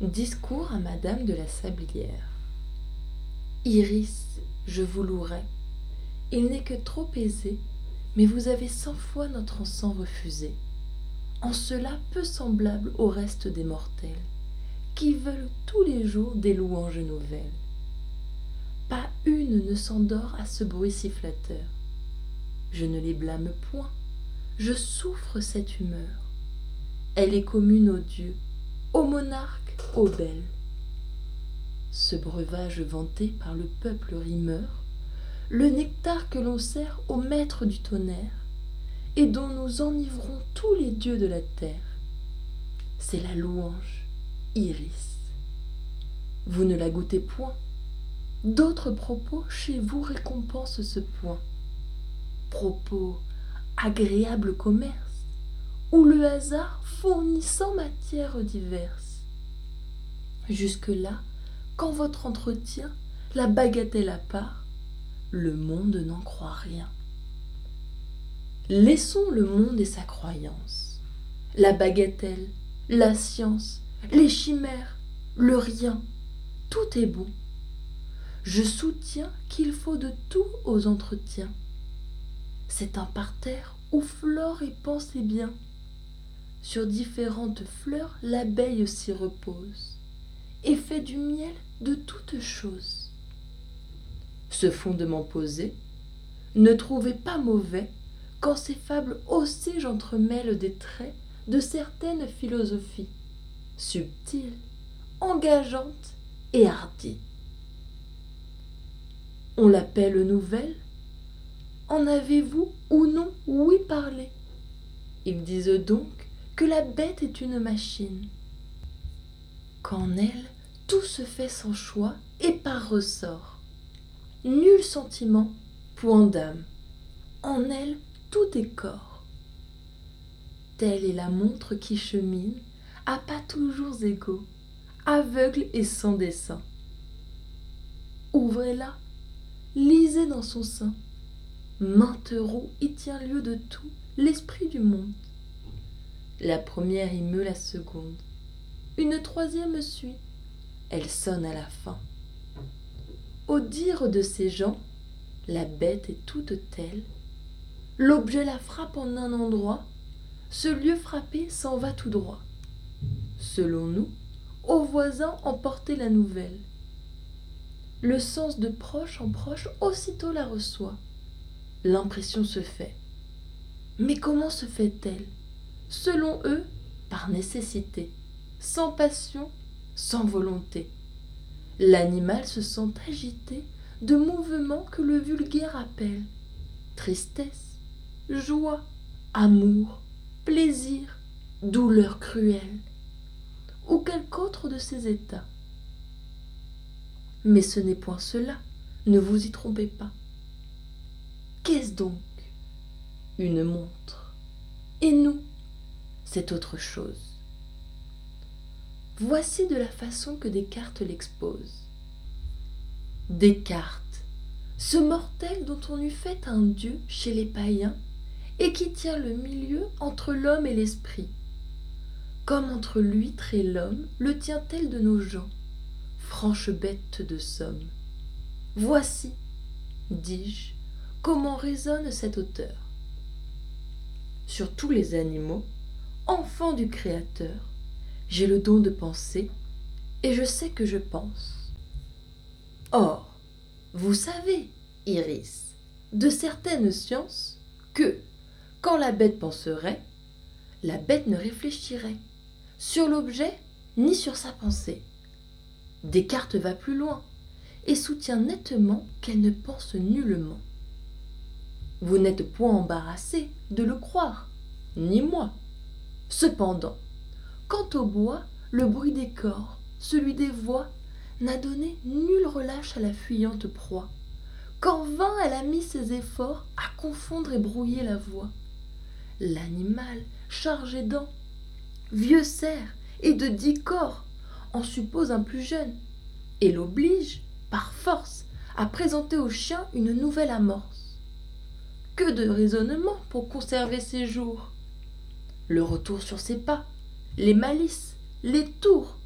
Discours à Madame de la Sablière. Iris, je vous louerai. Il n'est que trop aisé, mais vous avez cent fois notre encens refusé. En cela peu semblable au reste des mortels, qui veulent tous les jours des louanges nouvelles. Pas une ne s'endort à ce bruit si flatteur. Je ne les blâme point, je souffre cette humeur. Elle est commune aux dieux, aux monarques, ô belle ce breuvage vanté par le peuple rimeur le nectar que l'on sert au maître du tonnerre et dont nous enivrons tous les dieux de la terre c'est la louange iris. Vous ne la goûtez point. D'autres propos chez vous récompensent ce point. Propos agréable commerce où le hasard fournit sans matières diverses Jusque-là, quand votre entretien, la bagatelle à part, le monde n'en croit rien. Laissons le monde et sa croyance, la bagatelle, la science, les chimères, le rien, tout est bon. Je soutiens qu'il faut de tout aux entretiens. C'est un parterre où flore et pensez bien. Sur différentes fleurs, l'abeille s'y repose et fait du miel de toutes choses. Ce fondement posé, ne trouvez pas mauvais quand ces fables aussi j'entremêle des traits de certaines philosophies, subtiles, engageantes et hardies. On l'appelle nouvelle En avez-vous ou non oui parlé Ils disent donc que la bête est une machine qu'en elle tout se fait sans choix et par ressort. Nul sentiment, point d'âme. En elle tout est corps. Telle est la montre qui chemine à pas toujours égaux, aveugle et sans dessein. Ouvrez-la, lisez dans son sein. Mainte roue y tient lieu de tout, l'esprit du monde. La première y meut la seconde une troisième suit. Elle sonne à la fin. Au dire de ces gens, la bête est toute telle. L'objet la frappe en un endroit, ce lieu frappé s'en va tout droit. Selon nous, au voisin emporter la nouvelle. Le sens de proche en proche aussitôt la reçoit. L'impression se fait. Mais comment se fait-elle? Selon eux, par nécessité sans passion, sans volonté. L'animal se sent agité de mouvements que le vulgaire appelle tristesse, joie, amour, plaisir, douleur cruelle, ou quelque autre de ces états. Mais ce n'est point cela, ne vous y trompez pas. Qu'est-ce donc Une montre? Et nous, c'est autre chose. Voici de la façon que Descartes l'expose. Descartes, ce mortel dont on eût fait un dieu chez les païens, et qui tient le milieu entre l'homme et l'esprit. Comme entre l'huître et l'homme le tient-elle de nos gens, franche bête de somme? Voici, dis-je, comment résonne cet auteur. Sur tous les animaux, du Créateur, j'ai le don de penser, et je sais que je pense. Or, vous savez, Iris, de certaines sciences, que, quand la bête penserait, la bête ne réfléchirait sur l'objet ni sur sa pensée. Descartes va plus loin et soutient nettement qu'elle ne pense nullement. Vous n'êtes point embarrassé de le croire, ni moi. Cependant, Quant au bois, le bruit des corps, celui des voix, n'a donné nul relâche à la fuyante proie. Qu'en vain elle a mis ses efforts à confondre et brouiller la voix. L'animal, chargé d'an, vieux cerf et de dix corps, en suppose un plus jeune, et l'oblige, par force, à présenter au chien une nouvelle amorce. Que de raisonnement pour conserver ses jours Le retour sur ses pas, les malices, les tours,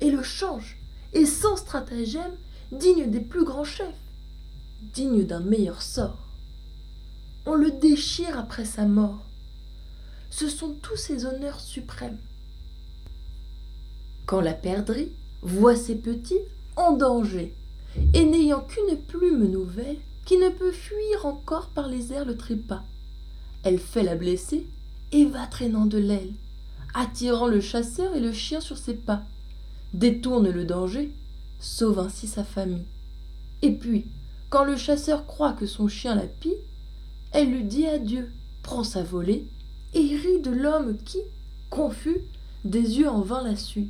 et le change, et sans stratagème, digne des plus grands chefs, digne d'un meilleur sort. On le déchire après sa mort. Ce sont tous ses honneurs suprêmes. Quand la perdrix voit ses petits en danger, et n'ayant qu'une plume nouvelle, qui ne peut fuir encore par les airs le trépas, elle fait la blesser et va traînant de l'aile, attirant le chasseur et le chien sur ses pas, détourne le danger, sauve ainsi sa famille. Et puis, quand le chasseur croit que son chien la pille, elle lui dit adieu, prend sa volée, et rit de l'homme qui, confus, des yeux en vain la suit.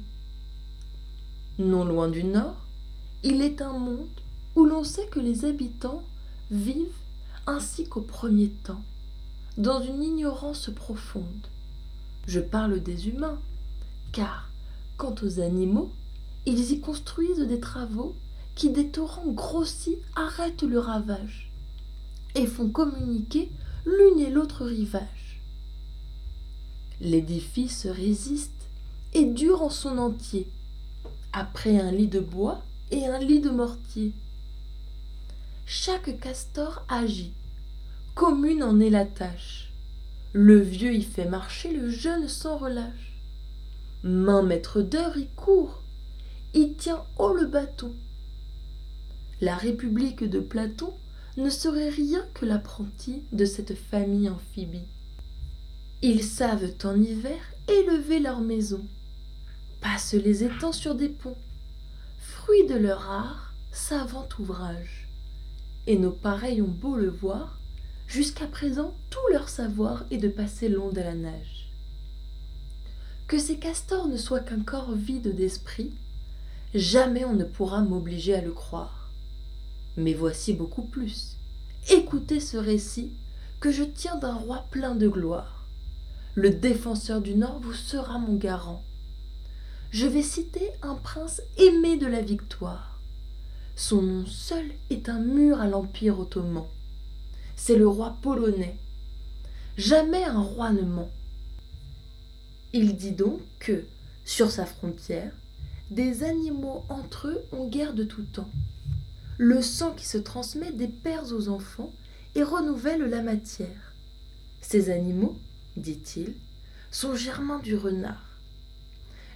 Non loin du nord, il est un monde où l'on sait que les habitants vivent ainsi qu'au premier temps, dans une ignorance profonde. Je parle des humains, car, quant aux animaux, ils y construisent des travaux qui, des torrents grossis, arrêtent le ravage et font communiquer l'une et l'autre rivage. L'édifice résiste et dure en son entier, après un lit de bois et un lit de mortier. Chaque castor agit, commune en est la tâche. Le vieux y fait marcher le jeune sans relâche. Main maître d'heure y court, y tient haut le bâton. La République de Platon ne serait rien que l'apprenti de cette famille amphibie. Ils savent en hiver élever leur maison, passent les étangs sur des ponts, fruit de leur art, savant ouvrage. Et nos pareils ont beau le voir, jusqu'à présent tout leur savoir est de passer l'onde à la nage. Que ces castors ne soient qu'un corps vide d'esprit, jamais on ne pourra m'obliger à le croire. Mais voici beaucoup plus. Écoutez ce récit que je tiens d'un roi plein de gloire. Le défenseur du Nord vous sera mon garant. Je vais citer un prince aimé de la victoire. Son nom seul est un mur à l'Empire ottoman. C'est le roi polonais. Jamais un roi ne ment. Il dit donc que, sur sa frontière, des animaux entre eux ont guerre de tout temps. Le sang qui se transmet des pères aux enfants et renouvelle la matière. Ces animaux, dit-il, sont germains du renard.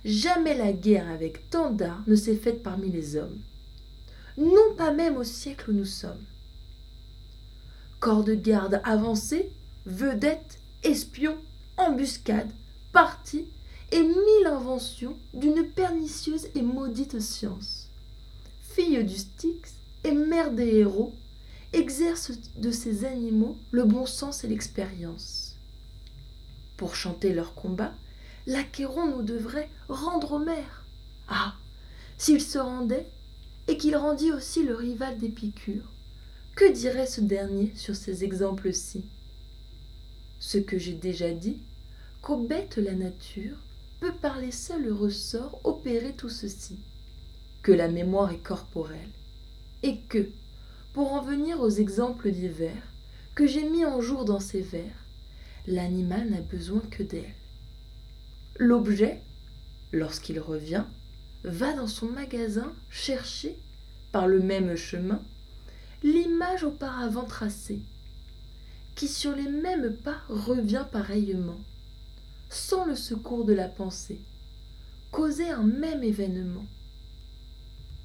Jamais la guerre avec tant d'art ne s'est faite parmi les hommes. Non pas même au siècle où nous sommes. Corps de garde avancés, vedettes, espions, embuscades, partis et mille inventions d'une pernicieuse et maudite science. Fille du Styx et mère des héros, exerce de ces animaux le bon sens et l'expérience. Pour chanter leur combat, l'Achéron nous devrait rendre Homère. Ah, s'il se rendait, et qu'il rendit aussi le rival d'Épicure, que dirait ce dernier sur ces exemples-ci? Ce que j'ai déjà dit, qu'aux bêtes la nature peut par les seuls ressorts opérer tout ceci, que la mémoire est corporelle, et que, pour en venir aux exemples divers que j'ai mis en jour dans ces vers, l'animal n'a besoin que d'elle. L'objet, lorsqu'il revient, va dans son magasin chercher, par le même chemin, l'image auparavant tracée, qui sur les mêmes pas revient pareillement sans le secours de la pensée, causer un même événement.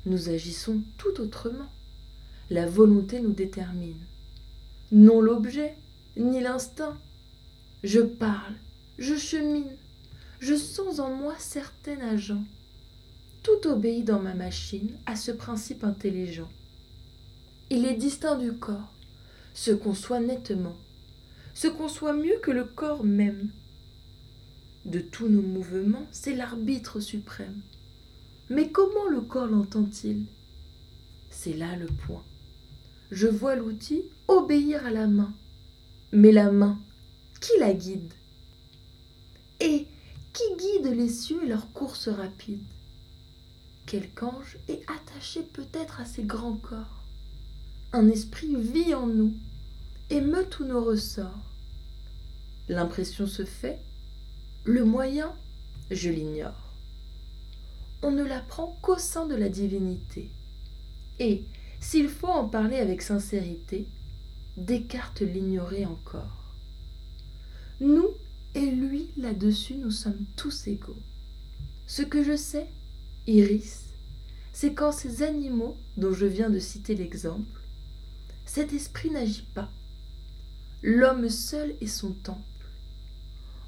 Nous agissons tout autrement. La volonté nous détermine. Non l'objet, ni l'instinct. Je parle, je chemine, je sens en moi certain agent. Tout obéit dans ma machine à ce principe intelligent. Il est distinct du corps, se conçoit nettement, se conçoit mieux que le corps même. De tous nos mouvements, c'est l'arbitre suprême. Mais comment le corps l'entend-il? C'est là le point. Je vois l'outil obéir à la main. Mais la main, qui la guide? Et qui guide les cieux et leur course rapide Quelque ange est attaché peut-être à ces grands corps? Un esprit vit en nous, émeut tous nos ressorts. L'impression se fait, le moyen, je l'ignore. on ne l'apprend qu'au sein de la divinité. Et, s'il faut en parler avec sincérité, Descartes l'ignorait encore. Nous et lui là-dessus, nous sommes tous égaux. Ce que je sais, Iris, c'est quand ces animaux dont je viens de citer l'exemple, cet esprit n'agit pas. L'homme seul est son temple.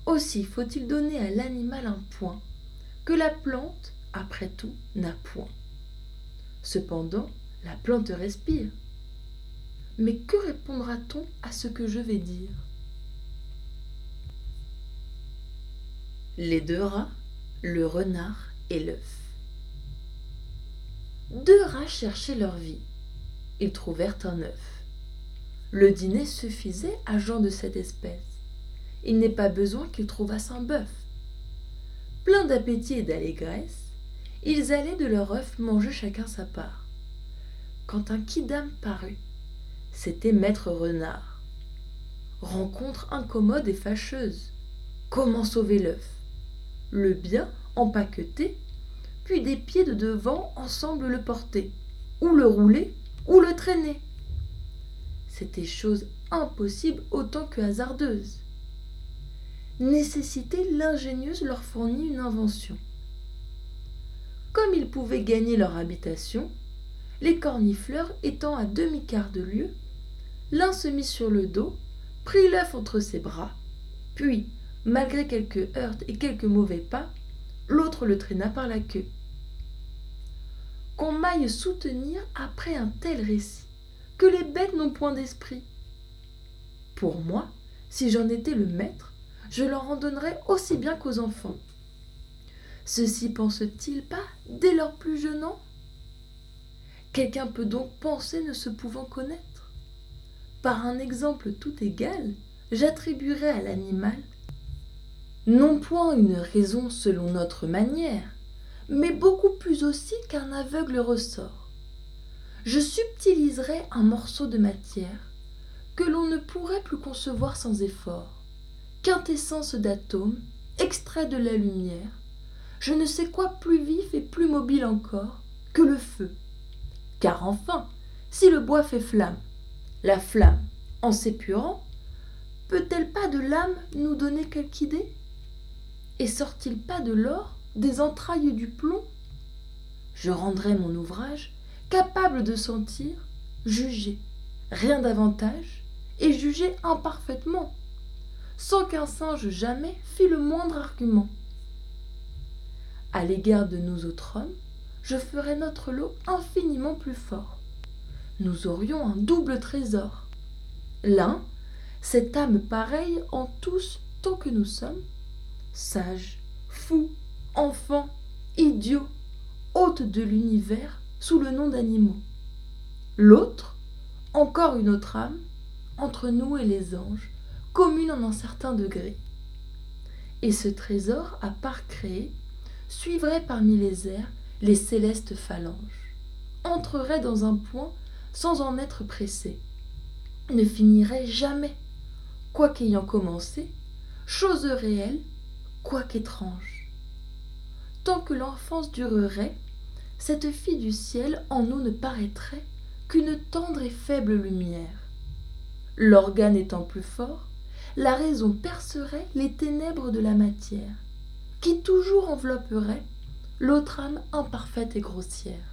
Aussi faut-il donner à l'animal un point que la plante, après tout, n'a point. Cependant, la plante respire. Mais que répondra-t-on à ce que je vais dire? Les deux rats, le renard et l'œuf. Deux rats cherchaient leur vie. Ils trouvèrent un œuf. Le dîner suffisait à gens de cette espèce. Il n'est pas besoin qu'ils trouvassent un bœuf. Plein d'appétit et d'allégresse, ils allaient de leur œuf manger chacun sa part. Quand un quidam parut, c'était Maître Renard. Rencontre incommode et fâcheuse. Comment sauver l'œuf? Le bien empaqueté puis des pieds de devant ensemble le porter, ou le rouler, ou le traîner. C'était chose impossible autant que hasardeuse. Nécessité l'ingénieuse leur fournit une invention. Comme ils pouvaient gagner leur habitation, les cornifleurs étant à demi-quart de lieue, l'un se mit sur le dos, prit l'œuf entre ses bras, puis, malgré quelques heurts et quelques mauvais pas, l'autre le traîna par la queue qu'on m'aille soutenir après un tel récit, que les bêtes n'ont point d'esprit. Pour moi, si j'en étais le maître, je leur en donnerais aussi bien qu'aux enfants. Ceux-ci pensent-ils pas dès leur plus jeune an? Quelqu'un peut donc penser ne se pouvant connaître Par un exemple tout égal, j'attribuerais à l'animal non point une raison selon notre manière, mais beaucoup plus aussi qu'un aveugle ressort. Je subtiliserai un morceau de matière que l'on ne pourrait plus concevoir sans effort, quintessence d'atome, extrait de la lumière, je ne sais quoi plus vif et plus mobile encore que le feu. Car enfin, si le bois fait flamme, la flamme, en s'épurant, peut-elle pas de l'âme nous donner quelque idée? Et sort-il pas de l'or? Des entrailles du plomb. Je rendrai mon ouvrage capable de sentir juger rien davantage et juger imparfaitement sans qu'un singe jamais fît le moindre argument. À l'égard de nous autres hommes je ferai notre lot infiniment plus fort. Nous aurions un double trésor. L'un cette âme pareille en tous tant que nous sommes sages fous enfants, idiots, hôtes de l'univers sous le nom d'animaux. L'autre, encore une autre âme, entre nous et les anges, commune en un certain degré. Et ce trésor, à part créé, suivrait parmi les airs les célestes phalanges, entrerait dans un point sans en être pressé, ne finirait jamais, quoiqu'ayant commencé, chose réelle, quoiqu'étrange tant que l'enfance durerait, cette fille du ciel en nous ne paraîtrait qu'une tendre et faible lumière. L'organe étant plus fort, la raison percerait les ténèbres de la matière, qui toujours envelopperait l'autre âme imparfaite et grossière.